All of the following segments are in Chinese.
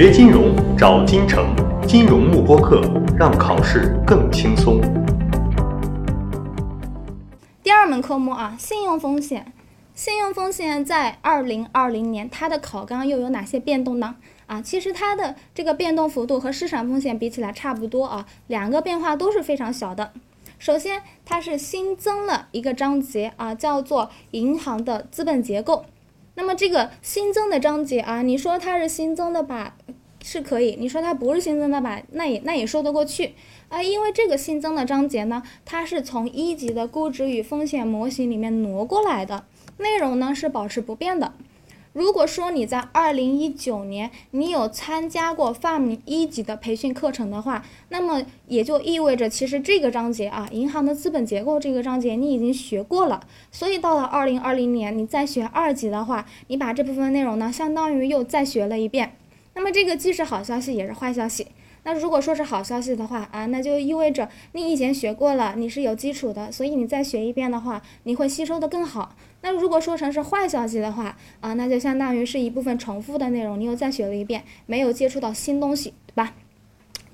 学金融找金城，金融慕播课，让考试更轻松。第二门科目啊，信用风险。信用风险在二零二零年，它的考纲又有哪些变动呢？啊，其实它的这个变动幅度和市场风险比起来差不多啊，两个变化都是非常小的。首先，它是新增了一个章节啊，叫做银行的资本结构。那么这个新增的章节啊，你说它是新增的吧，是可以；你说它不是新增的吧，那也那也说得过去啊。因为这个新增的章节呢，它是从一级的估值与风险模型里面挪过来的，内容呢是保持不变的。如果说你在二零一九年你有参加过 Farm 一级的培训课程的话，那么也就意味着其实这个章节啊，银行的资本结构这个章节你已经学过了。所以到了二零二零年你再学二级的话，你把这部分内容呢，相当于又再学了一遍。那么这个既是好消息也是坏消息。那如果说是好消息的话啊，那就意味着你以前学过了，你是有基础的，所以你再学一遍的话，你会吸收的更好。那如果说成是坏消息的话啊，那就相当于是一部分重复的内容，你又再学了一遍，没有接触到新东西，对吧？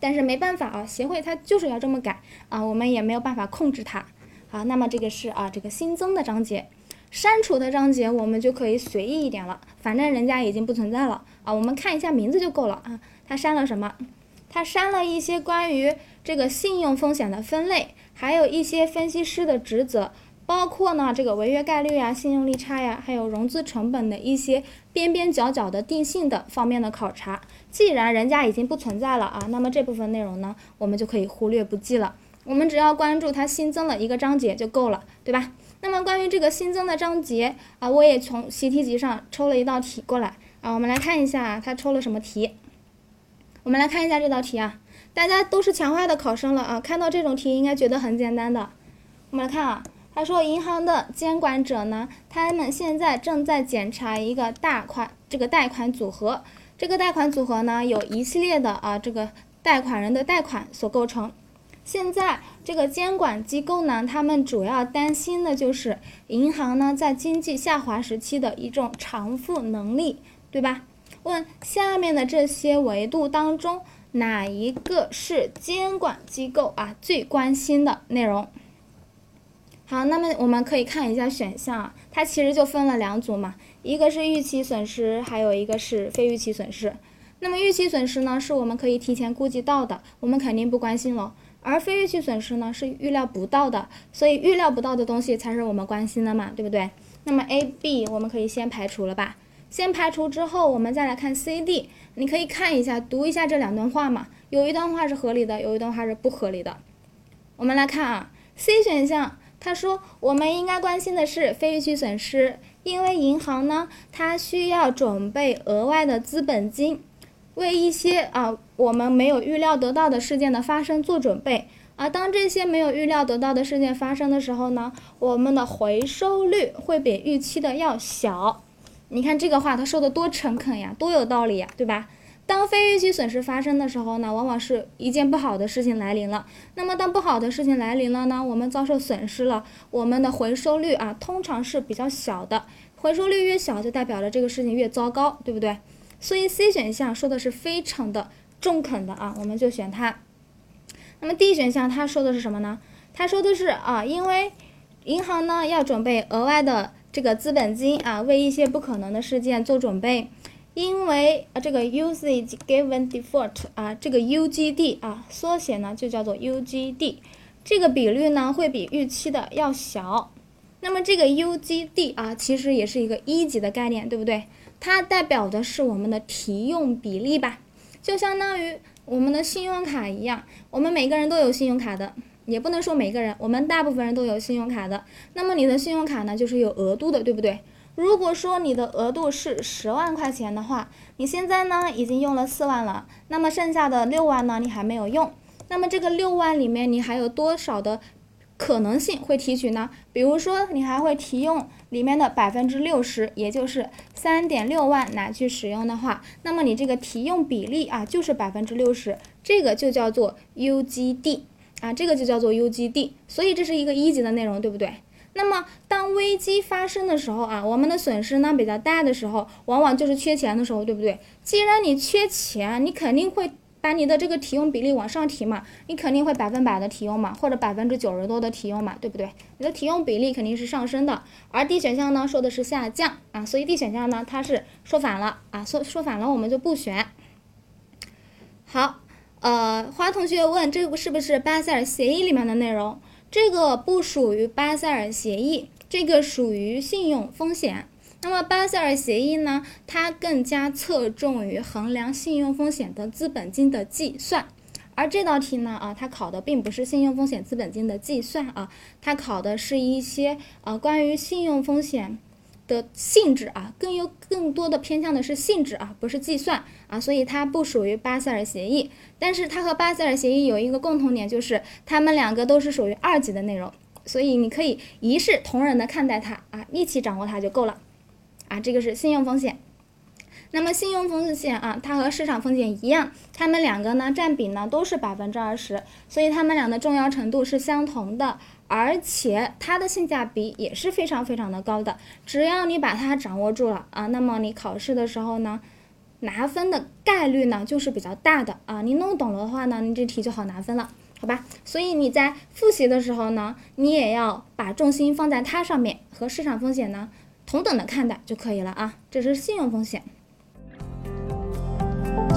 但是没办法啊，协会它就是要这么改啊，我们也没有办法控制它。好，那么这个是啊，这个新增的章节，删除的章节我们就可以随意一点了，反正人家已经不存在了啊，我们看一下名字就够了啊。他删了什么？他删了一些关于这个信用风险的分类，还有一些分析师的职责，包括呢这个违约概率呀、信用利差呀，还有融资成本的一些边边角角的定性的方面的考察。既然人家已经不存在了啊，那么这部分内容呢，我们就可以忽略不计了。我们只要关注它新增了一个章节就够了，对吧？那么关于这个新增的章节啊，我也从习题集上抽了一道题过来啊，我们来看一下它抽了什么题。我们来看一下这道题啊，大家都是强化的考生了啊，看到这种题应该觉得很简单的。我们来看啊，他说银行的监管者呢，他们现在正在检查一个大款这个贷款组合，这个贷款组合呢，有一系列的啊这个贷款人的贷款所构成。现在这个监管机构呢，他们主要担心的就是银行呢在经济下滑时期的一种偿付能力，对吧？问下面的这些维度当中，哪一个是监管机构啊最关心的内容？好，那么我们可以看一下选项，它其实就分了两组嘛，一个是预期损失，还有一个是非预期损失。那么预期损失呢，是我们可以提前估计到的，我们肯定不关心了；而非预期损失呢，是预料不到的，所以预料不到的东西才是我们关心的嘛，对不对？那么 A、B 我们可以先排除了吧？先排除之后，我们再来看 C、D。你可以看一下，读一下这两段话嘛。有一段话是合理的，有一段话是不合理的。我们来看啊，C 选项，他说我们应该关心的是非预期损失，因为银行呢，它需要准备额外的资本金，为一些啊我们没有预料得到的事件的发生做准备。而当这些没有预料得到的事件发生的时候呢，我们的回收率会比预期的要小。你看这个话，他说的多诚恳呀，多有道理呀，对吧？当非预期损失发生的时候呢，往往是一件不好的事情来临了。那么当不好的事情来临了呢，我们遭受损失了，我们的回收率啊，通常是比较小的。回收率越小，就代表着这个事情越糟糕，对不对？所以 C 选项说的是非常的中肯的啊，我们就选它。那么 D 选项他说的是什么呢？他说的是啊，因为银行呢要准备额外的。这个资本金啊，为一些不可能的事件做准备，因为啊，这个 usage given default 啊，这个 UGD 啊，缩写呢就叫做 UGD，这个比率呢会比预期的要小。那么这个 UGD 啊，其实也是一个一级的概念，对不对？它代表的是我们的提用比例吧，就相当于我们的信用卡一样，我们每个人都有信用卡的。也不能说每个人，我们大部分人都有信用卡的。那么你的信用卡呢，就是有额度的，对不对？如果说你的额度是十万块钱的话，你现在呢已经用了四万了，那么剩下的六万呢你还没有用。那么这个六万里面你还有多少的可能性会提取呢？比如说你还会提用里面的百分之六十，也就是三点六万拿去使用的话，那么你这个提用比例啊就是百分之六十，这个就叫做 UGD。啊，这个就叫做 UGD，所以这是一个一级的内容，对不对？那么当危机发生的时候啊，我们的损失呢比较大的时候，往往就是缺钱的时候，对不对？既然你缺钱，你肯定会。把你的这个提用比例往上提嘛，你肯定会百分百的提用嘛，或者百分之九十多的提用嘛，对不对？你的提用比例肯定是上升的，而 D 选项呢说的是下降啊，所以 D 选项呢它是说反了啊，说说反了我们就不选。好，呃，花同学问这个是不是巴塞尔协议里面的内容？这个不属于巴塞尔协议，这个属于信用风险。那么巴塞尔协议呢？它更加侧重于衡量信用风险的资本金的计算，而这道题呢，啊，它考的并不是信用风险资本金的计算啊，它考的是一些呃关于信用风险的性质啊，更有更多的偏向的是性质啊，不是计算啊，所以它不属于巴塞尔协议。但是它和巴塞尔协议有一个共同点，就是它们两个都是属于二级的内容，所以你可以一视同仁的看待它啊，一起掌握它就够了。啊，这个是信用风险。那么信用风险啊，它和市场风险一样，它们两个呢占比呢都是百分之二十，所以它们俩的重要程度是相同的，而且它的性价比也是非常非常的高的。只要你把它掌握住了啊，那么你考试的时候呢，拿分的概率呢就是比较大的啊。你弄懂了的话呢，你这题就好拿分了，好吧？所以你在复习的时候呢，你也要把重心放在它上面，和市场风险呢。同等的看待就可以了啊，这是信用风险。